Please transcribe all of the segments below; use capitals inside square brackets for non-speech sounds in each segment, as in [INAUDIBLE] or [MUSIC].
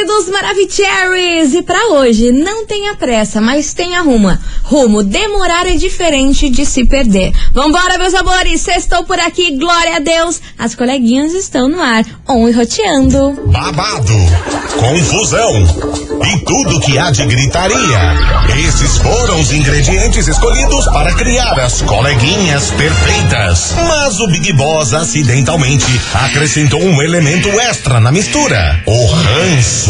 queridos Maravicheries! E pra hoje, não tenha pressa, mas tenha rumo. Rumo, demorar é diferente de se perder. Vambora, meus amores! Sextou por aqui, glória a Deus! As coleguinhas estão no ar, on e roteando. Babado, confusão e tudo que há de gritaria. Esses foram os ingredientes escolhidos para criar as coleguinhas perfeitas. Mas o Big Boss acidentalmente acrescentou um elemento extra na mistura: o ranço.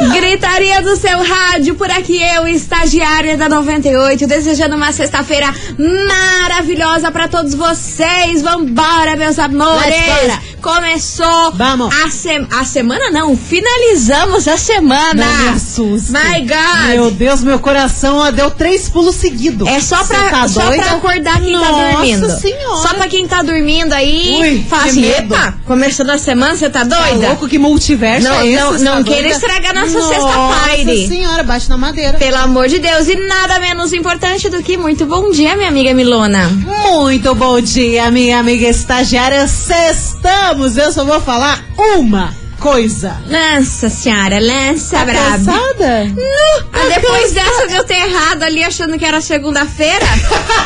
Gritaria do seu rádio, por aqui eu, estagiária da 98, desejando uma sexta-feira maravilhosa pra todos vocês. Vambora, meus amores! Começou Vamos. A, se- a semana, não, finalizamos a semana! Não me assusta. My God! Meu Deus, meu coração ó, deu três pulos seguidos. É só pra, tá só doida? pra acordar quem tá Nossa dormindo. senhora. Só pra quem tá dormindo aí, Ui, fala assim, medo. epa, começando a semana, você tá Tá doida? louco que multiverso Não, é esse? não, não tá queira estragar nossa Nossa sexta-feira. senhora, bate na madeira. Pelo amor de Deus, e nada menos importante do que muito bom dia, minha amiga Milona. Muito bom dia, minha amiga estagiária. Sextamos. Eu só vou falar uma coisa. Nossa senhora, lança Tá braba. cansada? Nu! Ah, depois dessa de eu ter errado ali achando que era segunda-feira,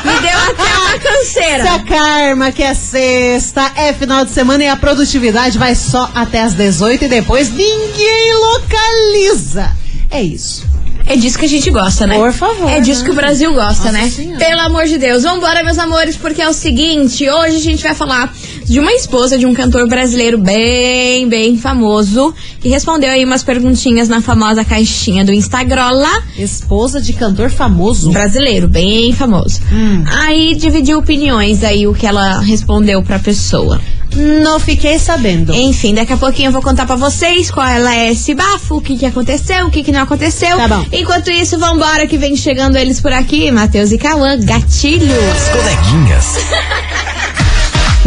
me deu até uma Se [LAUGHS] canseira. a karma que é sexta, é final de semana e a produtividade vai só até as 18 e depois ninguém localiza. É isso. É disso que a gente gosta, né? Por favor, É disso né? que o Brasil gosta, Nossa né? Senhora. Pelo amor de Deus. Vambora, meus amores, porque é o seguinte: hoje a gente vai falar de uma esposa de um cantor brasileiro bem, bem famoso, que respondeu aí umas perguntinhas na famosa caixinha do Instagram lá. Esposa de cantor famoso. Brasileiro, bem famoso. Hum. Aí dividiu opiniões aí o que ela respondeu pra pessoa. Não fiquei sabendo. Enfim, daqui a pouquinho eu vou contar pra vocês qual ela é esse bafo, o que que aconteceu, o que que não aconteceu. Tá bom. Enquanto isso, vambora que vem chegando eles por aqui, Matheus e Cauã, gatilho. As coleguinhas.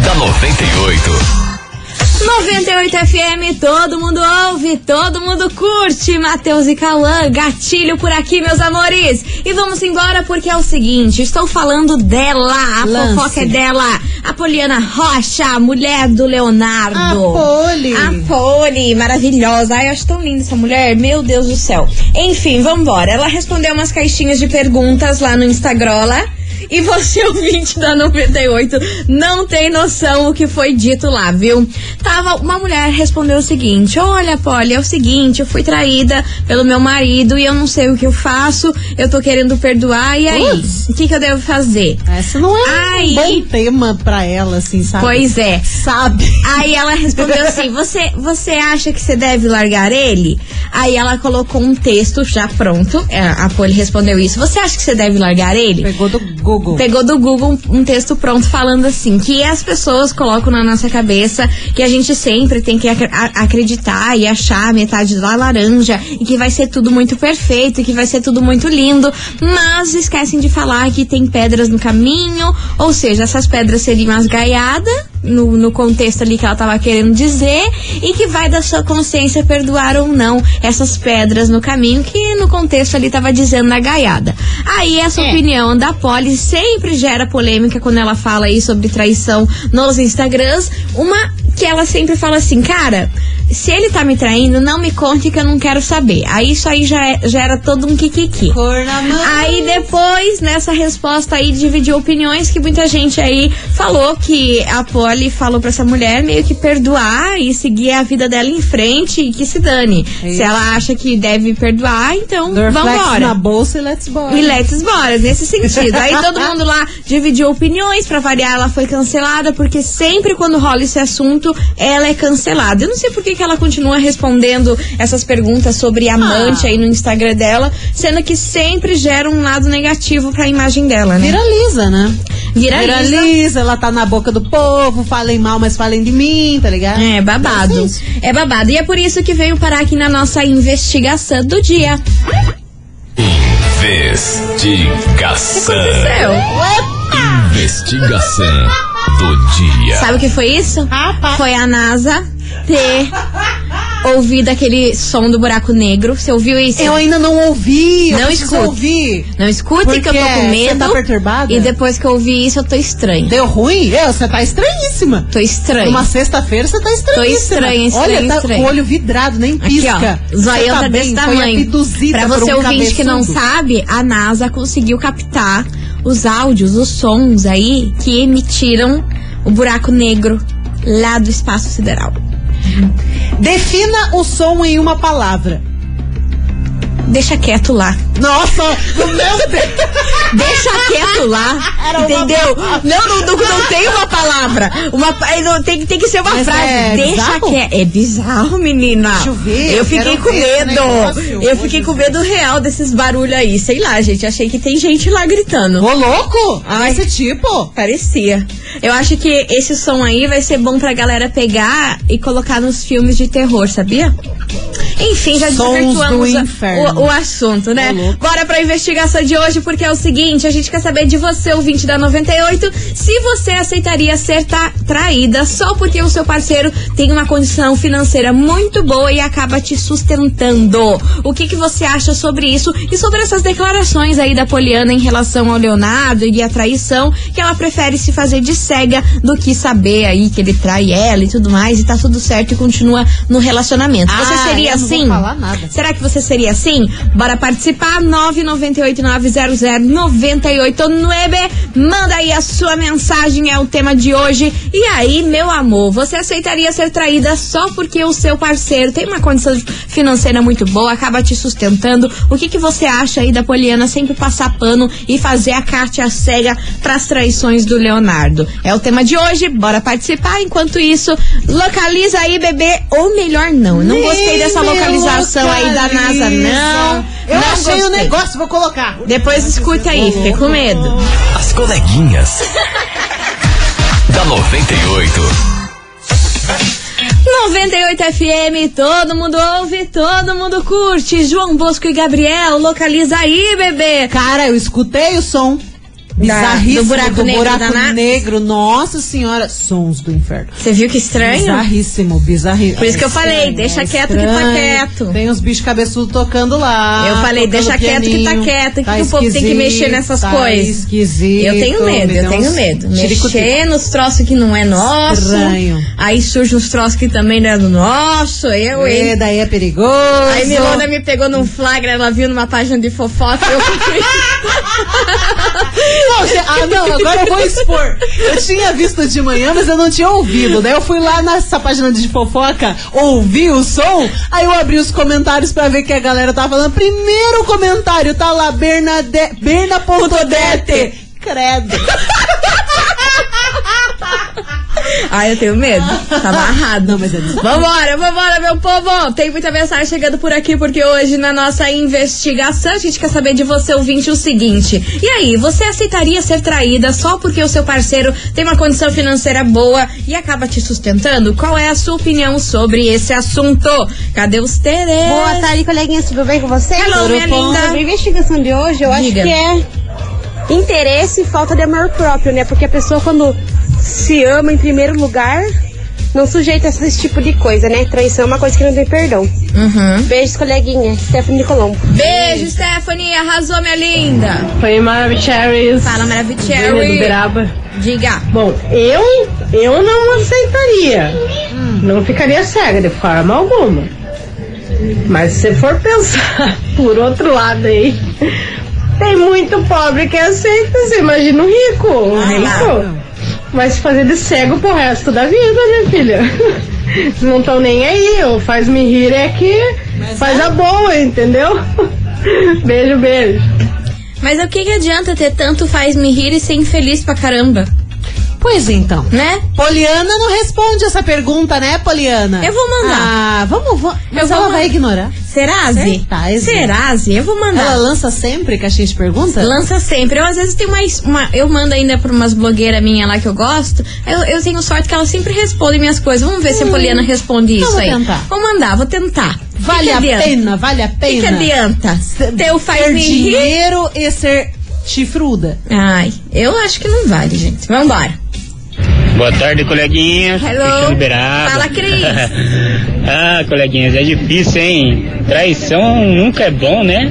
[LAUGHS] da 98. 98 FM, todo mundo ouve, todo mundo curte. Matheus e Cauã, gatilho por aqui, meus amores. E vamos embora porque é o seguinte, estou falando dela, a Lance. fofoca é dela. A Poliana Rocha, a mulher do Leonardo. A Poli. A Poli, maravilhosa. Ai, eu acho tão linda essa mulher. Meu Deus do céu. Enfim, vambora. Ela respondeu umas caixinhas de perguntas lá no Instagram. E você, ouvinte da 98, não tem noção o que foi dito lá, viu? Tava, uma mulher respondeu o seguinte: Olha, Polly, é o seguinte, eu fui traída pelo meu marido e eu não sei o que eu faço, eu tô querendo perdoar, e aí? O que, que eu devo fazer? Essa não é Ai. um bom tema pra ela, assim, sabe? Pois é. Sabe? Aí ela respondeu [LAUGHS] assim: você, você acha que você deve largar ele? Aí ela colocou um texto já pronto. é, A Poli respondeu isso. Você acha que você deve largar ele? Pegou do Google. Pegou do Google um, um texto pronto falando assim: que as pessoas colocam na nossa cabeça que a gente sempre tem que acre- a- acreditar e achar metade da laranja e que vai ser tudo muito perfeito e que vai ser tudo muito lindo, mas esquecem de falar que tem pedras no caminho, ou seja, essas pedras seriam as gaiadas. No, no contexto ali que ela tava querendo dizer, e que vai da sua consciência perdoar ou não essas pedras no caminho, que no contexto ali tava dizendo na gaiada. Aí essa É. opinião da Polly sempre gera polêmica quando ela fala aí sobre traição nos Instagrams. Uma que ela sempre fala assim, cara, se ele tá me traindo, não me conte que eu não quero saber. Aí isso aí já é- gera todo um kikiki. Cor na mão. Aí depois, nessa resposta aí, dividiu opiniões que muita gente aí falou que a Polly falou pra essa mulher meio que perdoar e seguir a vida dela em frente e que se dane. Isso. Se ela acha que deve perdoar, então Dorflex vambora. na bolsa e let's bora. E let's bora, nesse sentido. Aí todo mundo lá dividiu opiniões, pra variar, ela foi cancelada, porque sempre quando rola esse assunto, ela é cancelada. Eu não sei por que, que ela continua respondendo essas perguntas sobre amante Ah. aí no Instagram dela, sendo que sempre gera um lado negativo pra imagem dela, né? Viraliza, né? Viraliza. Viraliza, ela tá na boca do povo, falem mal, mas falem de mim, tá ligado? É babado. Isso. É babado. E é por isso que veio parar aqui na nossa investigação do dia. Investigação. Céu. Investigação do dia. Sabe o que foi isso? Rapaz. Foi a NASA ter ouvido aquele som do buraco negro. Você ouviu isso? Eu ainda não ouvi. Eu Não escute. ouvir. Não escute Por que eu tô com medo. Você tá perturbada? E depois que eu ouvi isso, eu tô estranha. Deu ruim? Eu, você tá estranhíssima. Tô estranha. Uma sexta-feira você tá estranhíssima. estranha, estranha, Olha, tá estranha. com o olho vidrado, nem Aqui, pisca. ó. Zoião tá, bem? desse Foi tamanho. Pra você um ouvinte que não sabe, a NASA conseguiu captar os áudios, os sons aí que emitiram o buraco negro lá do espaço sideral. Defina o som em uma palavra. Deixa quieto lá. Nossa, no meu Deus. Deixa quieto lá. [LAUGHS] Era entendeu? Não, não, não, não tem uma palavra. Uma, pa- não, tem, tem que ser uma Mas frase. é Deixa quieto. É bizarro, menina. Deixa eu ver, Eu fiquei com medo. negócio. Eu fiquei com medo real desses barulhos aí. Sei lá, gente. Achei que tem gente lá gritando. Ô, louco? Ai. Esse tipo? Parecia. Eu acho que esse som aí vai ser bom pra galera pegar e colocar nos filmes de terror, sabia? Enfim, já Sons desvirtuamos. O, assunto, né? Louco. Bora pra investigação de hoje, porque é o seguinte: a gente quer saber de você, ouvinte da 98, se você aceitaria ser traída só porque o seu parceiro tem uma condição financeira muito boa e acaba te sustentando. O que, que você acha sobre isso e sobre essas declarações aí da Poliana em relação ao Leonardo e a traição, que ela prefere se fazer de cega do que saber aí que ele trai ela e tudo mais, e tá tudo certo e continua no relacionamento. Você Ah, seria eu não vou assim? falar nada. Será que você seria assim? Bora participar, 998-900-989. Manda aí a sua mensagem, é o tema de hoje. E aí, meu amor, você aceitaria ser traída só porque o seu parceiro tem uma condição financeira muito boa, acaba te sustentando? O que, que você acha aí da Poliana sempre passar pano e fazer a Kátia cega pras traições do Leonardo? É o tema de hoje, bora participar. Enquanto isso, localiza aí, bebê, ou melhor não. Não gostei dessa Nem localização aí da NASA, não. Eu não achei o gostei. negócio, vou colocar. Depois escuta aí, fiquei com medo. As coleguinhas. da 98. 98 FM, todo mundo ouve, todo mundo curte. João Bosco e Gabriel, localiza aí, bebê. Cara, eu escutei o som. Bizarríssimo do buraco negro buraco da negro. Nossa senhora, sons do inferno. Você viu que estranho? Bizarríssimo, bizarríssimo. Por isso que eu falei, deixa quieto que tá quieto. Tem uns bichos cabeçudos tocando lá. Eu falei, deixa quieto que tá quieto, Tá que o povo tem que mexer nessas tá coisas. esquisito. Eu tenho medo, me eu tenho medo. Mexer nos troços que não é nosso. Estranho. Aí surge uns troços que também não é do nosso. Eu, hein? É, daí é perigoso. Aí Milona me pegou num flagra, ela viu numa página de fofoca. Eu [LAUGHS] che- ah, não, agora eu vou expor. [LAUGHS] Eu tinha visto de manhã, mas eu não tinha ouvido. Daí eu fui lá nessa página de fofoca, ouvi o som, aí eu abri os comentários pra ver o que a galera tava falando. Primeiro comentário, tá lá, Bernade, Berna.dete. Credo. Ai, eu tenho medo. Tá amarrado. Não, mas é. Vambora, vambora, meu povo! Tem muita mensagem chegando por aqui, porque hoje na nossa investigação a gente quer saber de você, ouvinte, o seguinte. E aí, você aceitaria ser traída só porque o seu parceiro tem uma condição financeira boa e acaba te sustentando? Qual é a sua opinião sobre esse assunto? Cadê os Tereza? Boa tarde, coleguinhas, tudo bem com vocês? Hello, minha bom? linda. Sobre a investigação de hoje, eu Diga. acho que é interesse e falta de amor próprio, né? Porque a pessoa, quando se ama em primeiro lugar, não sujeita a esse tipo de coisa, né? Traição é uma coisa que não tem perdão. Uhum. Beijos, coleguinha. Stephanie Colombo. Beijo, Stephanie! Arrasou, minha linda! Foi Maravicheries. Fala! Beraba. Diga! Bom, eu, eu não aceitaria. Não ficaria cega de forma alguma. Mas se for pensar [LAUGHS] por outro lado aí, tem muito pobre que aceita. Você imagina o rico. O Ah, rico vai se fazer de cego pro resto da vida, minha filha. Não estão nem aí. O faz-me rir é que faz a boa, entendeu? Beijo, beijo. Mas o que, que adianta ter tanto faz me rir e ser infeliz pra caramba? Pois então. Né? Poliana não responde essa pergunta, né, Poliana? Eu vou mandar. Ah, vamos, vamos. Mas Eu vou ela vai ignorar. Serase? Certeza. Serase? Eu vou mandar. Ela lança sempre que a gente pergunta? Lança sempre. Eu, às vezes, tenho mais. Uma, eu mando ainda pra umas blogueiras minhas lá que eu gosto. Eu, eu tenho sorte que elas sempre respondem minhas coisas. Vamos ver se a Poliana responde isso vou aí. tentar. Vou mandar, vou tentar. Vale que a adianta? pena, vale a O que, pena. que adianta? Teu faz ter me rir? dinheiro e ser chifruda. Ai, eu acho que não vale, gente. Vambora. Boa tarde, coleguinhas. Hello. Cristiano Beraba. Fala, Cris. [LAUGHS] ah, coleguinhas, é difícil, hein? Traição nunca é bom, né?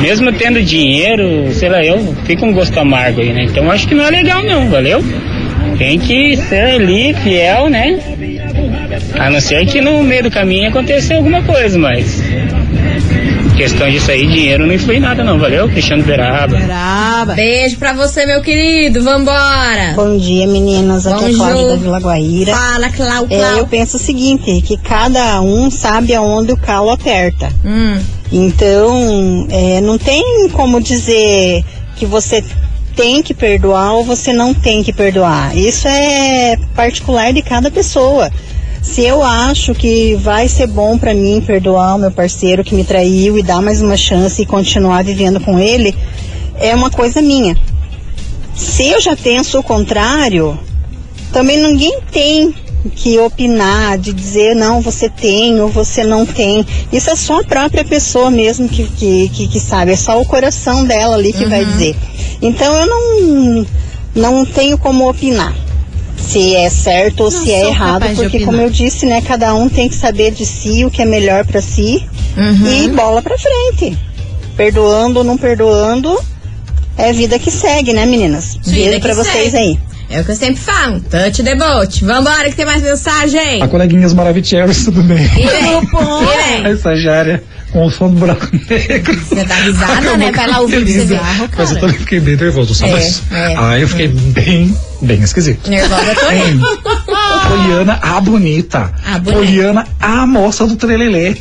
Mesmo tendo dinheiro, sei lá, eu fico um gosto amargo aí, né? Então acho que não é legal não, valeu? Tem que ser ali, fiel, né? A não ser que no meio do caminho aconteça alguma coisa, mas. Questão disso aí, dinheiro não influi nada não, valeu? Cristiano Beraba. Braba. Beijo pra você, meu querido. Vambora. Bom dia, meninas. Aqui é Bonjour. Cláudia da Vila Guaíra. Fala, Clau, É, Clau. eu penso o seguinte, que cada um sabe aonde o calo aperta. Hum, Então, é, não tem como dizer que você tem que perdoar ou você não tem que perdoar. Isso é particular de cada pessoa. Se eu acho que vai ser bom pra mim perdoar o meu parceiro que me traiu e dar mais uma chance e continuar vivendo com ele, é uma coisa minha. Se eu já penso o contrário, também ninguém tem que opinar, de dizer não, você tem ou você não tem. Isso é só a própria pessoa mesmo que, que, que, que sabe, é só o coração dela ali que vai dizer. Então eu não, não tenho como opinar se é certo ou Não se é errado, porque como eu disse, né, cada um tem que saber de si o que é melhor pra si e bola pra frente. Perdoando ou não perdoando, é vida que segue, né, meninas? Beijo pra vocês aí. É o que eu sempre falo. Touch the boat. Vambora que tem mais mensagem. A coleguinhas Maravicheros, tudo bem? E vem. Estagiária com o som do buraco negro. Você tá risada, né? Pra ela ouvir você ver. Mas eu também fiquei bem nervoso, sabe? É, é. Ah, eu fiquei bem, bem esquisito. Nervosa aí. Hein? Poliana, a bonita. A bonita. Poliana, a moça do trelelê.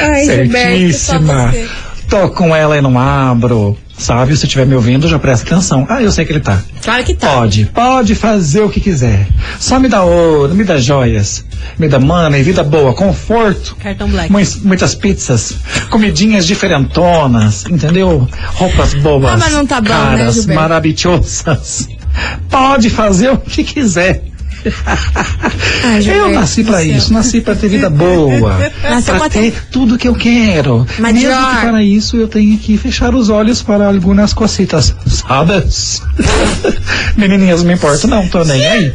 Ai, Gilberto, Certíssima. você. Tô com ela e não abro. Sabe, se estiver me ouvindo, já presta atenção. Ah, eu sei que ele tá. Claro que tá. Pode, pode fazer o que quiser. Só me dá ouro, me dá joias, me dá mana e vida boa, conforto. Cartão black. Muitas, muitas pizzas, comidinhas diferentonas, entendeu? Roupas boas, Ah, mas não tá bom, né, caras, Gilberto? maravilhosas. Pode fazer o que quiser. Ai, eu nasci céu. isso, nasci pra ter vida boa, pra ter- tudo que eu quero. Mas, Mesmo que para isso eu tenho que fechar os olhos para algumas cositas, sabes? [LAUGHS] Menininhas, não me importa não, tô nem aí.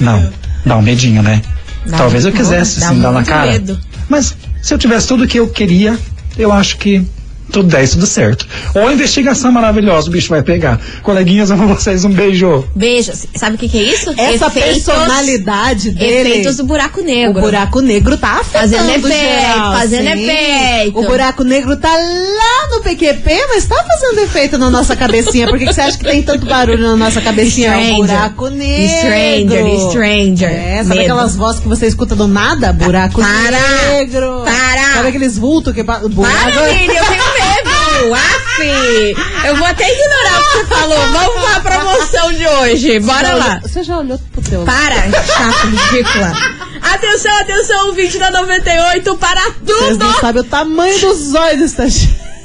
Não, dá um medinho, né? Dá Talvez eu quisesse sim dar na cara. medo. Mas se eu tivesse tudo que eu queria, eu acho que tudo 10, tudo certo. Ou a investigação maravilhosa, o bicho vai pegar. Coleguinhas, amo vocês, um beijo. Beijo. Sabe o que, que é isso? Essa Efeitos- personalidade dele. Efeitos do buraco O negro. buraco negro tá afetando Fazendo efeito, geral, fazendo sim. efeito. O buraco negro tá lá no PQP, mas tá fazendo efeito na nossa cabecinha. Por que, que você acha que tem tanto barulho na nossa cabecinha? É o Stranger. buraco negro. Stranger, stranger. É, sabe Medo. aquelas vozes que você escuta do nada? Buraco Para. negro. Para. Sabe aqueles vultos que... Buraco... Para, Miriam, eu tenho medo. [LAUGHS] Aff, eu vou até ignorar o que você falou. Vamos pra promoção de hoje. Bora lá. Você já olhou pro teu Para, chata, [LAUGHS] ridícula. Atenção, atenção, ouvinte da 98, para Vocês tudo. não sabem o tamanho dos olhos dessa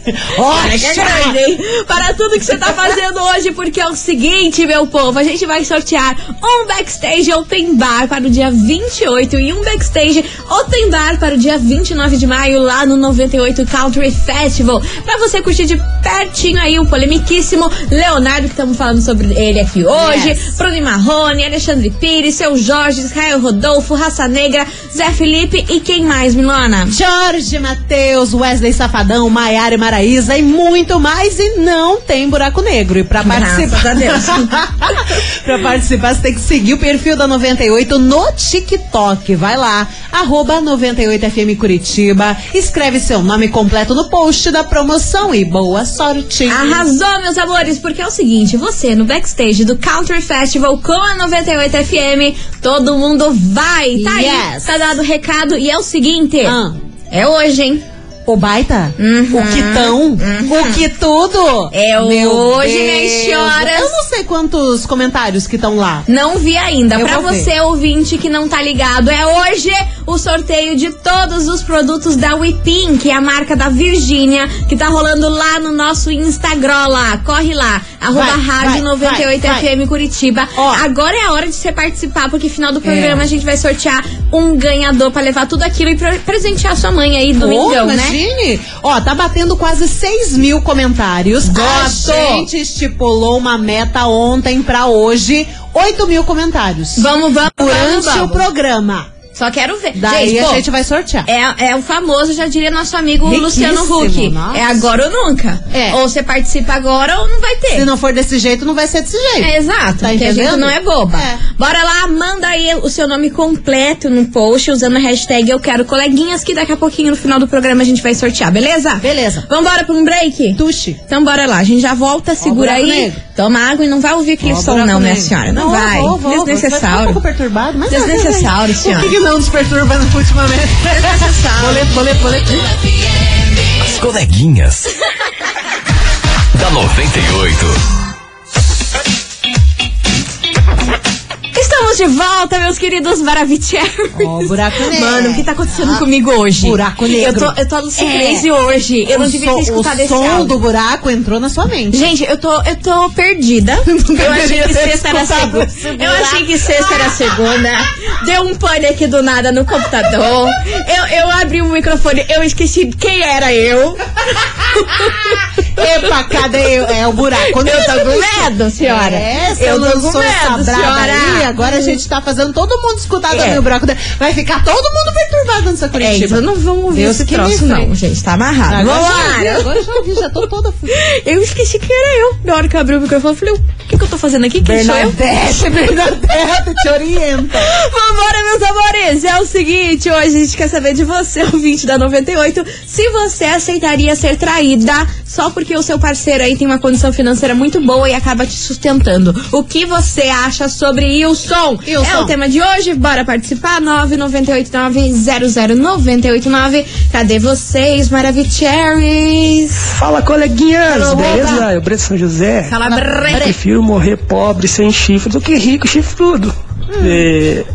[LAUGHS] Olha é grande, hein? Para tudo que você tá fazendo hoje, porque é o seguinte, meu povo, a gente vai sortear um backstage open bar para o dia 28 e um backstage open bar para o dia 29 de maio lá no 98 Country Festival. Pra você curtir de pertinho aí o polemiquíssimo Leonardo, que estamos falando sobre ele aqui hoje, Yes. Bruno Marrone, Alexandre Pires, Seu Jorge, Israel Rodolfo, Raça Negra, Zé Felipe e quem mais, Milona? Jorge Matheus, Wesley Safadão, Maiara e Maraísa e muito mais. E não tem buraco negro. E pra Graças participar. a Deus. [LAUGHS] pra participar, você tem que seguir o perfil da 98 no TikTok. Vai lá, arroba 98FM Curitiba. Escreve seu nome completo no post da promoção e boa sorte. Arrasou, meus amores, porque é o seguinte, você no backstage do Country Festival com a 98 FM, todo mundo vai, tá aí, Yes. tá dado o recado, e é o seguinte, Ah. é hoje, hein? O baita? Uhum. O quitão? O que tudo? É Meu hoje, Deus. minhas senhoras. Eu não sei quantos comentários que estão lá. Não vi ainda. Eu Pra vou ver. você, ouvinte, que não tá ligado, é hoje o sorteio de todos os produtos da Whipping, que é a marca da Virgínia, que tá rolando lá no nosso Instagram lá. Corre lá, arroba Vai, rádio vai, 98 vai. FM Curitiba. Ó. Agora é a hora de você participar, porque final do programa É. a gente vai sortear um ganhador pra levar tudo aquilo e pre- presentear sua mãe aí domingão, Ô, né? Imagine. Ó, tá batendo quase 6 mil comentários. Gosto. A gente estipulou uma meta ontem pra hoje. 8 mil comentários. Vamos, vamos, Durante vamos, vamos. o programa. Só quero ver. Daí pô, a gente vai sortear. É, é o famoso, já diria nosso amigo Riquíssimo, Luciano Huck. nossa. É agora ou nunca. É. Ou você participa agora ou não vai ter. Se não for desse jeito, não vai ser desse jeito. É, exato, Tá porque a gente entendendo? não é boba. É. Bora lá, manda aí o seu nome completo no post usando a hashtag Eu Quero Coleguinhas, que daqui a pouquinho no final do programa a gente vai sortear, beleza? Beleza. Vambora pra um break? Tuxi. Então bora lá, a gente já volta, segura buraco aí. negro. Toma água e não vai ouvir aquele Ó, som, não, minha negro. senhora. Não, vai. Vou, vou, vou. Vai ficar um Desnecessário. pouco perturbado, mas Desnecessário, O senhora. que, que não nos perturba ultimamente? Desnecessário. boleto, boleto, boleto. As coleguinhas. [LAUGHS] da 98. Estamos de volta, meus queridos Maravicheros. Ó, buraco negro. Mano, o que tá acontecendo comigo hoje? Buraco negro. Eu tô, eu tô Lucy É. Hoje. Eu não o devia som, ter escutado o esse som áudio. do buraco entrou na sua mente. Gente, eu tô, eu tô perdida. [LAUGHS] Eu achei que sexta era segunda. Eu achei que sexta era segunda. Deu um pane aqui do nada no computador. Eu, eu abri o microfone, eu esqueci quem era eu. [LAUGHS] Epa, cadê eu? É o buraco negro. Eu tô com medo, senhora. É, eu tô com essa medo, braba senhora. aí, agora a gente tá fazendo todo mundo escutar É. também o buraco. Vai ficar todo mundo perturbado nessa É, Curitiba. então não vamos ouvir Deus esse que troço, não, gente. Tá amarrado. Agora Vamos lá. agora já vi, já tô toda fudida. [LAUGHS] Eu esqueci que era eu. Na hora que eu abri o microfone, eu falei, o que, que eu tô fazendo aqui? Quem sou eu? Bernadette, Bernadette, te orienta. [LAUGHS] Vambora, meus amores! É o seguinte, hoje a gente quer saber de você, ouvinte da 98, se você aceitaria ser traída só porque o seu parceiro aí tem uma condição financeira muito boa e acaba te sustentando. O que você acha sobre Wilson? Wilson. É o tema de hoje, bora participar? 998900989. Cadê vocês, Maravicheries? Fala, coleguinhas! Beleza? Eu, Breno São José. Fala. Prefiro morrer pobre sem chifre do que rico chifrudo. Hum. É,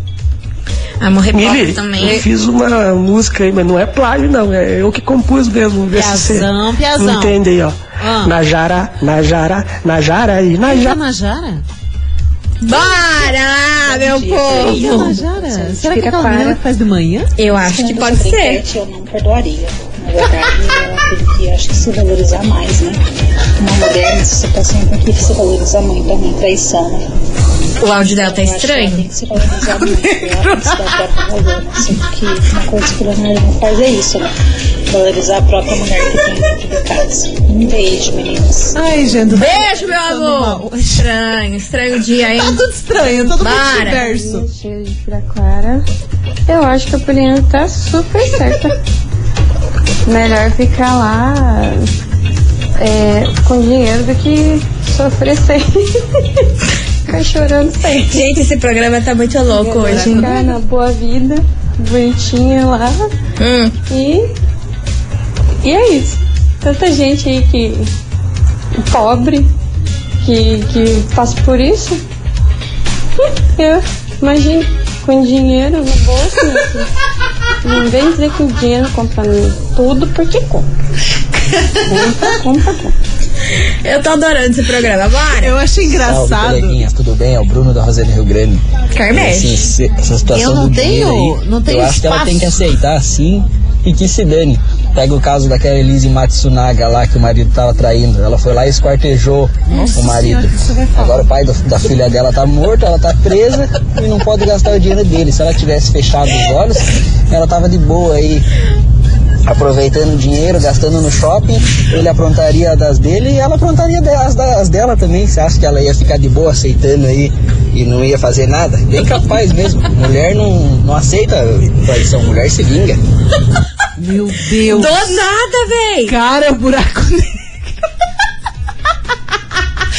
Ah, morrer pobre Mili, também. eu fiz uma música aí, mas não é plágio, não. É eu que compus mesmo. Vê se Piazão, piazão. entende aí, ó. Ah. Najara, Najara, Najara e Tá Najara. na Jara? Bora lá, meu Tá povo! na Jara? Será que é aquela menina que faz de manhã? Eu acho que pode ser. Eu não perdoaria. Na verdade, eu acredito que acho que se valorizar mais, né? Uma mulher nessa situação tem que se valorizar muito, também traição, né? O áudio dela tá estranho. Tem que se valorizar muito. Né? Só que uma coisa que o Leonardo não faz é isso, né? Valorizar a própria mulher que tem dentro de casa. Um beijo, meninas. Ai, gente. Beijo, meu amor! Estranho, estranho dia, hein? Tá tudo estranho, todo mundo Para. diverso. da Clara. Eu acho que a Poliana tá super certa. Melhor ficar lá é, com dinheiro do que sofrer sem. [LAUGHS] Ficar chorando sem. Gente, esse programa tá muito louco hoje. Ficar na boa vida, bonitinha lá. Hum. E. E é isso. Tanta gente aí que. pobre, que, que passa por isso. Eu, imagina, com dinheiro no bolso. né? [LAUGHS] Não vem dizer que o dinheiro compra tudo porque compra. Eu tô adorando esse programa. Bora! Eu achei Salve, engraçado. coleguinhas, tudo bem? É o Bruno da Rosane Rio Grande. Carmesh. Assim, essa situação Eu não do tenho- aí, não tenho Eu acho que ela tem que aceitar, sim, e que se dane. Pega o caso daquela Elise Matsunaga lá, que o marido tava traindo. Ela foi lá e esquartejou o marido. Agora o pai do- da filha dela tá morto, ela tá presa e não pode gastar o dinheiro dele. Se ela tivesse fechado os olhos, ela tava de boa aí. Aproveitando o dinheiro, gastando no shopping, ele aprontaria das dele e ela aprontaria das, das dela também. Você acha que ela ia ficar de boa aceitando aí e não ia fazer nada? Bem capaz mesmo. Mulher não, não aceita traição, mulher se vinga. Meu Deus. Do nada, véi! Cara, é o buraco negro.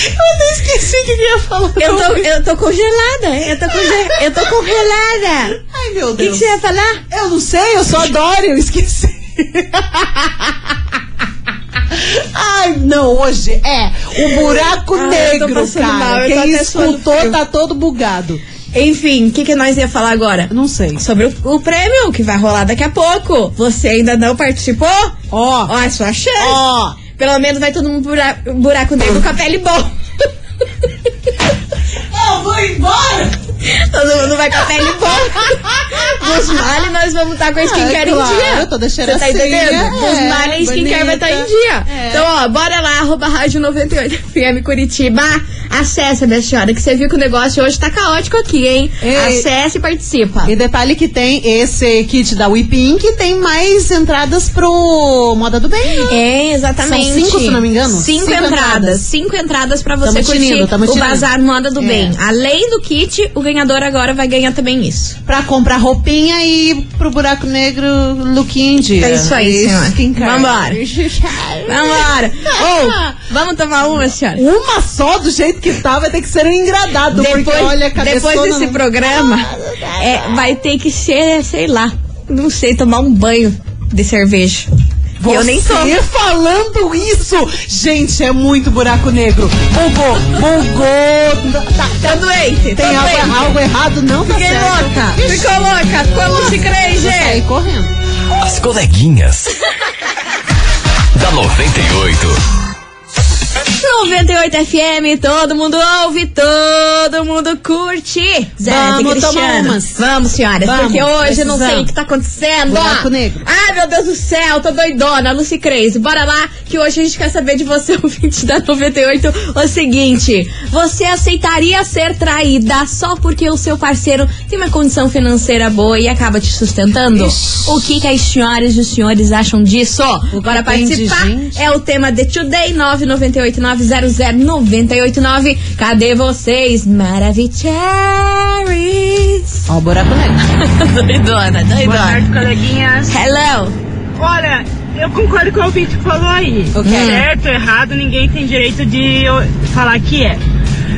Eu até esqueci o que eu ia falar. Eu tô, eu tô congelada, eu tô, conge... eu tô congelada. Ai, meu O que, que Deus. você ia falar? Eu não sei, eu só adoro, eu esqueci. [LAUGHS] Ai, não, hoje é o buraco Ai, negro, cara. mal, Quem escutou tá todo bugado. Enfim, o que, que nós ia falar agora? Não sei. Sobre o, o prêmio que vai rolar daqui a pouco. Você ainda não participou? Ó, Ó, é sua chance. ó. Pelo menos vai todo mundo bura- buraco negro com a pele boa. [LAUGHS] eu vou embora! Todo mundo vai com a pele boa. Dos males, nós vamos estar com a skincare Ah, claro, em dia. toda Você tá entendendo? Dos é, males, a skincare vai estar em bonita. dia. É. Então, ó, bora lá, arroba rádio 98 FM Curitiba. Acesse, minha senhora, que você viu que o negócio hoje tá caótico aqui, hein? Ei. Acesse e participa. E detalhe que tem esse kit da Whipping que tem mais entradas pro Moda do Bem, né? É, exatamente. São cinco, se não me engano? Cinco, Cinco entradas. entradas. Cinco entradas pra você Tamo curtir tinindo, o. Bazar Moda do É. Bem. Além do kit, o ganhador agora vai ganhar também isso. Pra comprar roupinha e pro buraco negro lookinho em dia. É isso aí, senhora. skincare. Vambora. [LAUGHS] Vambora. Ou, vamos tomar uma, senhora? Uma só, do jeito que tá, vai ter que ser um engradado. porque olha, depois desse não- programa, é, vai ter que ser, sei lá, não sei, tomar um banho de cerveja. E eu nem tô. Você falando isso, gente, é muito buraco negro. Bugou, bugou. Tá, Tá doente, tem tá algo, doente. algo errado, não tá Fiquei certo. louca, ficou louca, como se crê, Vou sair gente? correndo. As coleguinhas. [LAUGHS] da 98. 98 FM, todo mundo ouve, todo mundo curte. Zé Vamos tomar umas. Vamos, senhoras, Vamos, porque hoje não sei o que tá acontecendo. Buraco negro. Ai, meu Deus do céu, tô doidona, Lucy Crazy. Bora lá, que hoje a gente quer saber de você, [LAUGHS] ouvinte da 98, o seguinte. Você aceitaria ser traída só porque o seu parceiro tem uma condição financeira boa e acaba te sustentando? O que, que as senhoras e os senhores acham disso? Bora tem de participar. É o tema de Today 998900989. Cadê vocês? Maravicheries. Ó, o buraco negro. doidona, doidona. Boa tarde, coleguinhas. Hello. Olha, eu concordo com o ouvinte que falou aí. O quê? Certo, errado, ninguém tem direito de falar que é.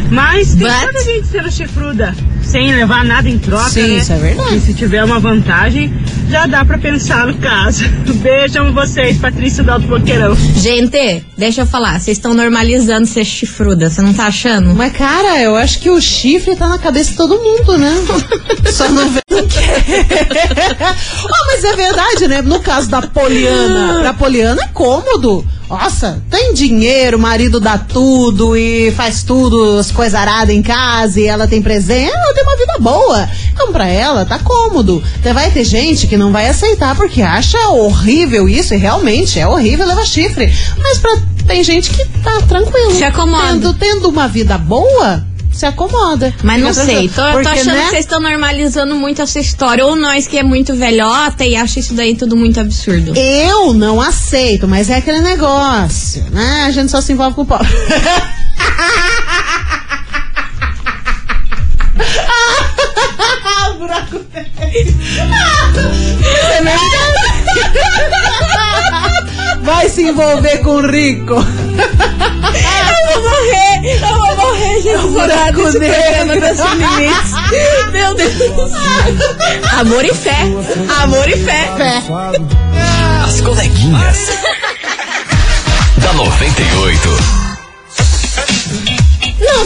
Mas tem But- toda gente sendo chifruda, sem levar nada em troca, Sim, né? isso é verdade. E se tiver uma vantagem, já dá pra pensar no caso. [LAUGHS] Beijam vocês, Patrícia do Alto Boqueirão. Gente, deixa eu falar. Vocês estão normalizando ser chifruda. Você não tá achando? Mas, cara, eu acho que o chifre tá na cabeça de todo mundo, né? [LAUGHS] Só não vê oh, [LAUGHS] mas é verdade, né? No caso da Poliana, pra Poliana é cômodo. Nossa, tem dinheiro, o marido dá tudo e faz tudo, as coisas aradas em casa e ela tem presente, ela tem uma vida boa. Então, pra ela, tá cômodo. Então, vai ter gente que não vai aceitar porque acha horrível isso, e realmente é horrível levar chifre. Mas pra, tem gente que tá tranquilo. Se acomoda. Tendo, tendo uma vida boa, se acomoda. Mas não sei, tô, tô Porque, achando né? que vocês estão normalizando muito essa história. Ou nós que é muito velhota e acha isso daí tudo muito absurdo. Eu não aceito, mas é aquele negócio, né? A gente só se envolve com o pobre. [LAUGHS] Buraco [LAUGHS] Vai se envolver com o rico. Eu vou morrer, eu vou morrer, buraco Esse negro. programa tá sem limites. Meu Deus. Amor e fé. Amor e fé. Fé. As coleguinhas. da 98.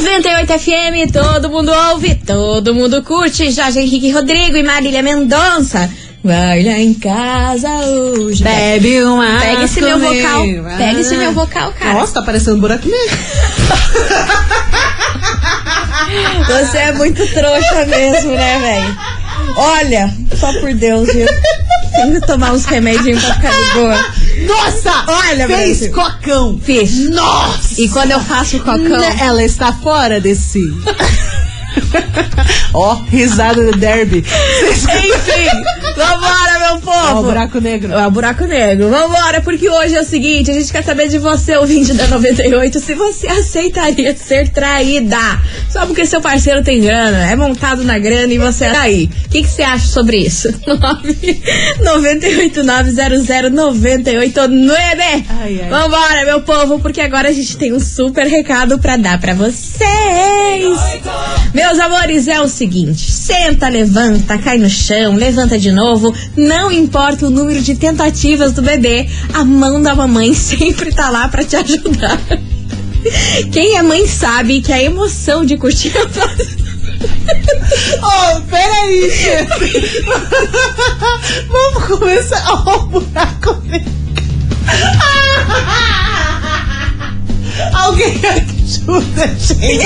98 FM, todo mundo ouve, todo mundo curte. Jorge Henrique Rodrigo e Marília Mendonça. Vai lá em casa hoje. Bebe uma Pega esse meu vocal. Pega esse meu vocal, cara. Nossa, tá parecendo um buraco negro. [LAUGHS] Você é muito trouxa mesmo, né, velho? Olha, só por Deus, viu? Tem que tomar uns remedinhos pra ficar de boa. Nossa! Olha, Fez Brasil. cocão. Fiz. Nossa! E quando eu faço cocão. Né, Ela está fora desse. [LAUGHS] Ó, risada do derby. Enfim, vambora, meu povo. O buraco negro. É o buraco negro. Vambora, porque hoje é o seguinte: a gente quer saber de você, ouvinte da 98, se você aceitaria ser traída. Só porque seu parceiro tem grana, é montado na grana e você é aí. O que, que você acha sobre isso? [LAUGHS] 989-00989. Ai, ai. Vambora, meu povo, porque agora a gente tem um super recado pra dar pra vocês. Meus amores, é o seguinte: senta, levanta, cai no chão, levanta de novo. Não importa o número de tentativas do bebê, a mão da mamãe [LAUGHS] sempre tá lá pra te ajudar. Quem é mãe sabe que a emoção de curtir a fase. Oh, peraí, chefe. Vamos começar. Ó, o buraco. Alguém ajuda, gente.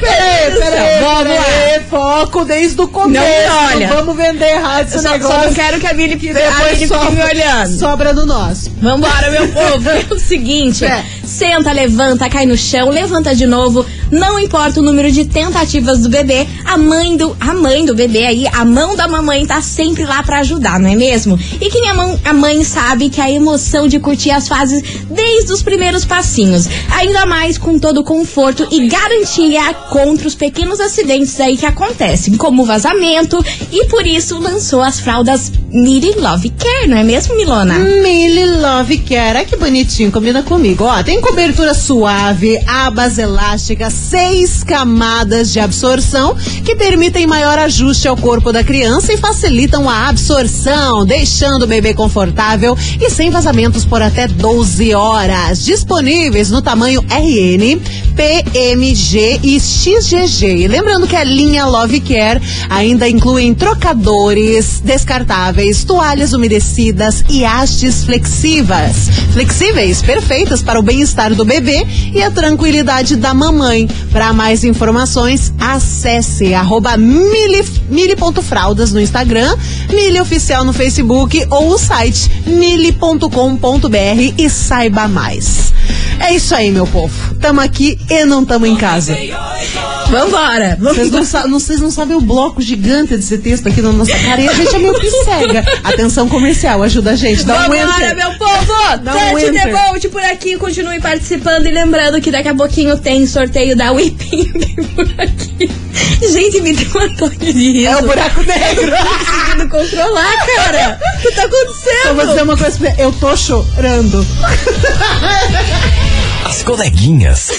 Peraí, peraí, Vamos peraí, foco desde o começo. Não olha. Vamos vender errado esse só, negócio. só não quero que a Mili fique me olhando. Sobra do nosso. Vambora, meu [LAUGHS] povo. É o seguinte: É. senta, levanta, cai no chão, levanta de novo. Não importa o número de tentativas do bebê, a mãe do, a mãe do bebê aí, a mão da mamãe tá sempre lá pra ajudar, não é mesmo? E quem é mão, a mãe sabe que a emoção de curtir as fases desde os primeiros passinhos, ainda mais com todo o conforto e garantia contra os pequenos acidentes aí que acontecem, como vazamento, e por isso lançou as fraldas Miri Love Care, não é mesmo, Milona? Mili Love Care, Ai, que bonitinho, combina comigo. Ó, tem cobertura suave, abas elásticas, seis camadas de absorção que permitem maior ajuste ao corpo da criança e facilitam a absorção, deixando o bebê confortável e sem vazamentos por até 12 horas. Disponíveis no tamanho RN, PMG e XGG. E lembrando que a linha Love Care ainda inclui trocadores descartáveis, toalhas umedecidas e hastes flexivas. Flexíveis, perfeitas para o bem-estar do bebê e a tranquilidade da mamãe. Para mais informações, acesse arroba mili, mili.fraldas no Instagram, Mili Oficial no Facebook ou o site mili.com.br e saiba mais. É isso aí, meu povo. Tamo aqui e não tamo em casa. Vambora! Vocês não, não- vocês não sabem o bloco gigante desse texto aqui na nossa cara e a gente é meio que cega. Atenção comercial, ajuda a gente. Dá um Vambora, enter. meu povo! Dá um Tante enter. Devolte por aqui, continue participando e lembrando que daqui a pouquinho tem sorteio da Whipping por aqui. Gente, me deu uma toque de riso. É o buraco negro. Eu não tô conseguindo controlar, cara. O que tá acontecendo? Eu vou dizer uma coisa pra você, eu tô chorando. As coleguinhas.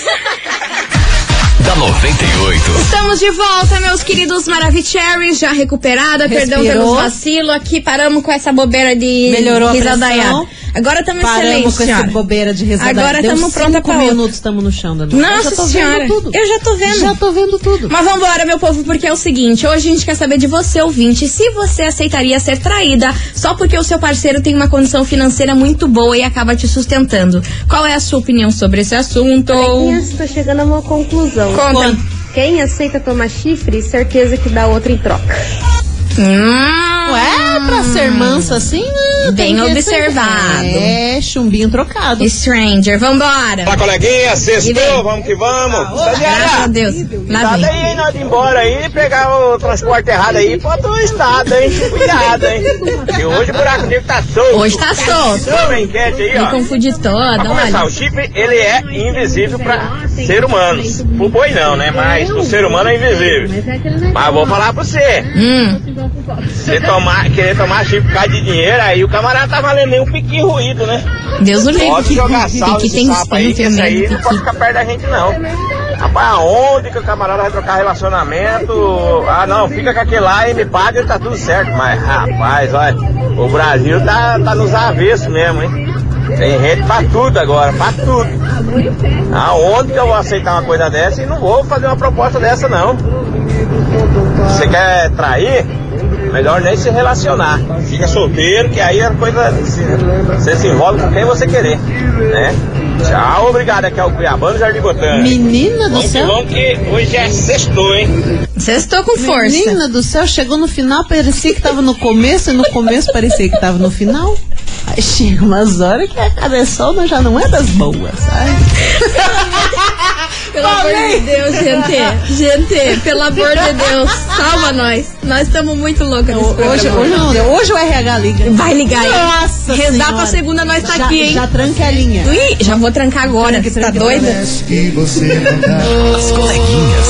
da 98. Estamos de volta, meus queridos Maravicheries, já recuperada, perdão Respirou. pelos vacilos aqui, paramos com essa bobeira de Melhorou a risadaiada. Agora estamos excelentes, com essa senhora. bobeira de risada. Agora estamos pronta outra. minutos, estamos no chão, Dani. Nossa eu já tô senhora, vendo tudo. eu já tô vendo. Já tô vendo tudo. Mas vambora, meu povo, porque é o seguinte: hoje a gente quer saber de você, ouvinte, se você aceitaria ser traída só porque o seu parceiro tem uma condição financeira muito boa e acaba te sustentando. Qual é a sua opinião sobre esse assunto? Coleguinhas, tô chegando a uma conclusão. Conta. Quem aceita tomar chifre, certeza que dá outra em troca. Hum, Ué, pra ser mansa assim, né, Bem observado. ser- É, chumbinho trocado. Stranger, vambora. Fala, coleguinha, sextou, vamos que vamos. Graças a Deus. Lá Cuidado vem. aí, nós ir embora aí, pegar o transporte errado aí pra outro estado, hein? Cuidado, hein? Porque hoje o buraco negro tá solto. Hoje tá solto. A enquete aí, Me ó. confundi Pra toda, começar, olha. o chip, ele é invisível pra ser humanos. Pro boi não, né? Mas pro ser humano é invisível. Mas eu vou falar pra você. Hum, Você tomar, querer tomar chip por causa de dinheiro, aí o camarada tá valendo nem um piquinho ruído, né? Deus o livre. Pode jogar sal nesse tem sapo aí, que esse aí não pode ficar perto da gente, não. Rapaz, aonde que o camarada vai trocar relacionamento? Ah, não, fica com aquele lá e me paga e tá tudo certo. Mas, rapaz, olha, o Brasil tá, tá nos avessos mesmo, hein? Tem gente pra tudo agora, pra tudo. Aonde que eu vou aceitar uma coisa dessa e não vou fazer uma proposta dessa, não. Você quer trair? Melhor nem se relacionar. Fica solteiro, que aí a coisa. Você se envolve com quem você querer, né? Tchau, obrigado. Aqui é o Cuiabano Jardim Botânico. Menina do Vamos que céu. vamos que hoje é sextou, hein? Sextou com força. Menina do céu, chegou no final, parecia que tava no começo, e no começo parecia que tava no final. Aí chega umas horas que a cabeçona já não é das boas, sabe? Pelo amor de Deus, gente. Gente, pelo amor de Deus, salva nós. Nós estamos muito loucas. Hoje, hoje, não, hoje o RH liga. Vai ligar aí. Nossa Rezar Senhora. pra segunda nós tá Já- aqui, hein? Já tranca a linha. Ih, já vou trancar agora. Tranque, Você tá doida? As coleguinhas.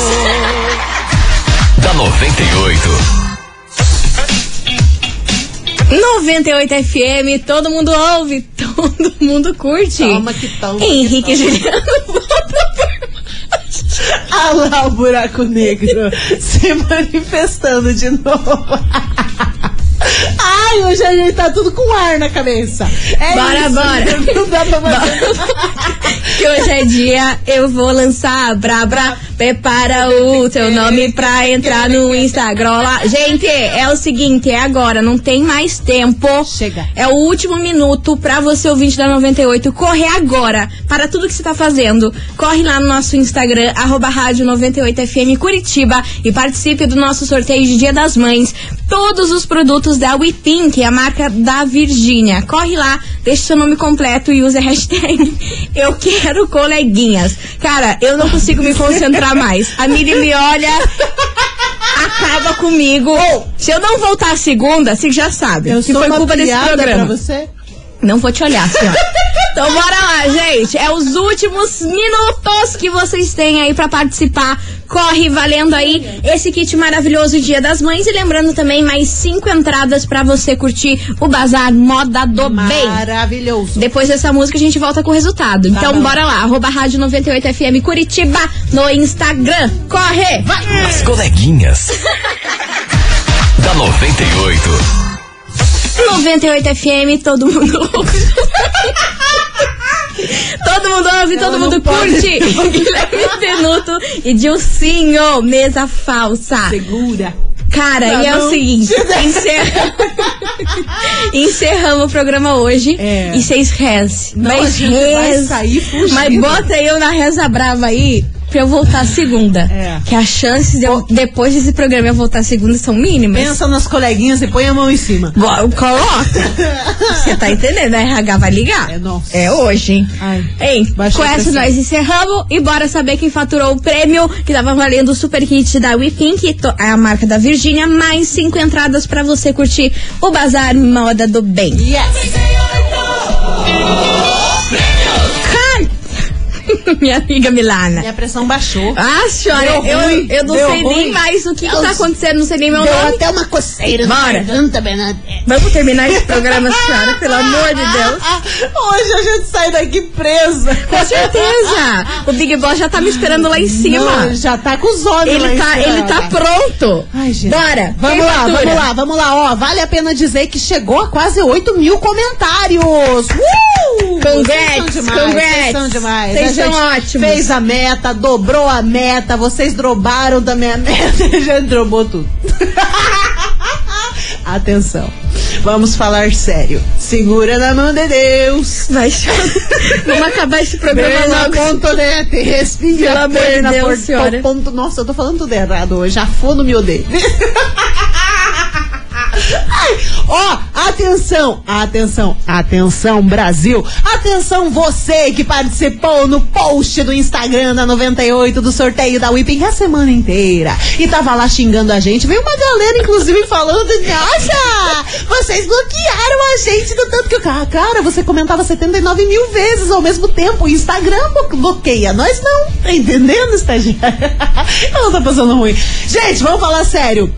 da 98. 98 FM, todo mundo ouve, [LAUGHS] todo mundo curte. Toma que toma. Henrique e Juliano. Ah [LAUGHS] lá o buraco negro se manifestando de novo. Ai, hoje a gente tá tudo com ar na cabeça. É Bora, isso. bora. [LAUGHS] Não dá pra [LAUGHS] fazer. que hoje é dia, eu vou lançar Bra Bra. Prepara o teu nome pra entrar no Instagram lá. Gente, é o seguinte, é agora, não tem mais tempo. Chega. É o último minuto pra você, ouvinte da 98, correr agora para tudo que você tá fazendo. Corre lá no nosso Instagram, arroba rádio 98FM Curitiba e participe do nosso sorteio de Dia das Mães. Todos os produtos da WePink, que é a marca da Virgínia. Corre lá, deixe seu nome completo e use a hashtag [LAUGHS] Eu Quero Coleguinhas. Cara, eu não consigo me concentrar mais. A Miri me olha, acaba comigo. Se eu não voltar a segunda, você já sabe. Eu que sou foi culpa desse programa. pra você? Não vou te olhar, senhora. [LAUGHS] Então bora lá, gente. É os últimos minutos que vocês têm aí pra participar. Corre valendo aí esse kit maravilhoso Dia das Mães. E lembrando também mais cinco entradas pra você curtir o Bazar Moda do Bem. Maravilhoso. Depois dessa música a gente volta com o resultado. Então bom. bora lá, arroba rádio 98FM Curitiba no Instagram. Corre! As coleguinhas. [LAUGHS] da 98. 98 FM, [LAUGHS] todo mundo ouve. todo mundo ouve, todo mundo curte. Guilherme [LAUGHS] Benuto e Dilcinho, mesa falsa. Segura. Cara, Não, e é o seguinte, [LAUGHS] encerra... encerramos o programa hoje É. e vocês reze. Não, Mas a gente vai reze. sair fugindo. Mas bota eu na reza brava aí pra eu voltar segunda. É. Que as chances de eu, depois desse programa eu voltar segunda são mínimas. Pensa nas coleguinhas e põe a mão em cima. Bo- Coloca. [LAUGHS] Você tá entendendo? A RH vai ligar. É, nossa. É hoje, hein? Ai. Baixou com essa nós encerramos e bora saber quem faturou o prêmio que tava valendo o super kit da WePink, to- a marca da Virgínia, mais cinco entradas pra você curtir o Bazar Moda do Bem. Yes. [LAUGHS] Minha amiga Milana. Minha pressão baixou. Ah, senhora, Deu eu, eu não sei ruim. nem mais o que, que Eu- tá acontecendo, não sei nem meu Deu nome. até uma coceira Bora. garganta, Bernadette. Vamos terminar esse programa, senhora, pelo amor de Deus. [LAUGHS] Hoje a gente sai daqui presa. Com certeza! O Big Boss já tá me esperando lá em cima. Não, já tá com os lá Ele em tá, ele tá pronto. Ai, gente. Bora. Vamos lá, fatura? vamos lá, vamos lá. Ó, vale a pena dizer que chegou a quase 8 mil comentários. Uh! Congrats, Vocês são demais, congrats. Vocês são demais. Vocês A são ótimos. Fez a meta, dobrou a meta, vocês drobaram também a meta, [LAUGHS] a gente drobou tudo. [LAUGHS] Atenção. Vamos falar sério. Segura na mão de Deus. Vai. [LAUGHS] Vamos acabar esse programa Bem logo. Contonete, respira. Pelo amor de Deus, por- senhora. ponto- Nossa, eu tô falando tudo errado hoje. Afono me odeio. Ó, atenção, atenção, atenção, Brasil. Atenção, você que participou no post do Instagram da 98 do sorteio da Whipping a semana inteira e tava lá xingando a gente. Veio uma galera, inclusive, falando: Nossa, vocês bloquearam a gente do tanto que o cara, cara, você comentava 79 mil vezes ao mesmo tempo. O Instagram blo- bloqueia, nós não. Tá entendendo, estagiário? Ela tá passando ruim. Gente, vamos falar sério.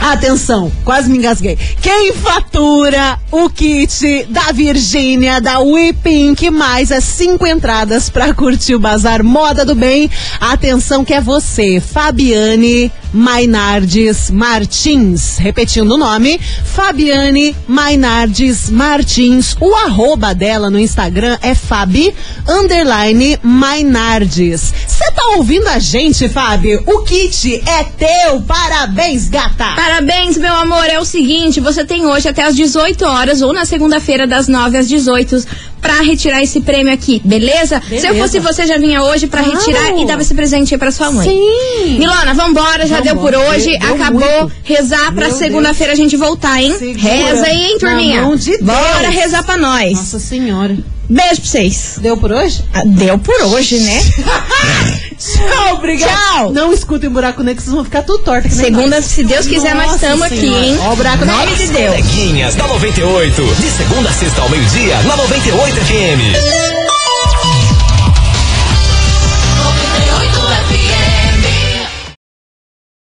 Atenção, quase me engasguei. Quem fatura o kit da Virgínia, da WePink, mais as cinco entradas pra curtir o Bazar Moda do Bem? Atenção que é você, Fabiane Mainardes Martins. Repetindo o nome, Fabiane Mainardes Martins. O arroba dela no Instagram é Fabi underline Mainardes. Você tá ouvindo a gente, Fábio? O kit é teu. Parabéns, gata. Parabéns, meu amor. É o seguinte, você tem hoje até às 18 horas ou na segunda-feira das 9 às 18 pra retirar esse prêmio aqui, beleza? Se eu Beleza. fosse você, já vinha hoje pra Claro. retirar e dava esse presente aí pra sua mãe. Sim. Milona, vambora, já deu por hoje, Deu acabou. muito. Rezar pra segunda-feira a gente voltar, hein? Segura Reza aí, hein, turminha? de Bora rezar pra nós. Nossa senhora. Beijo pra vocês. Deu por hoje? Ah, Deu por hoje, né? [LAUGHS] Tchau, obrigada. Tchau. Não escutem buraco negro, vocês vão ficar tudo torto. Segunda, nós. se Deus quiser, nós Nossa estamos aqui, hein? Ó o buraco Nome negro. de Deus. Coleguinhas da 98. De segunda a sexta ao meio-dia, na 98 FM.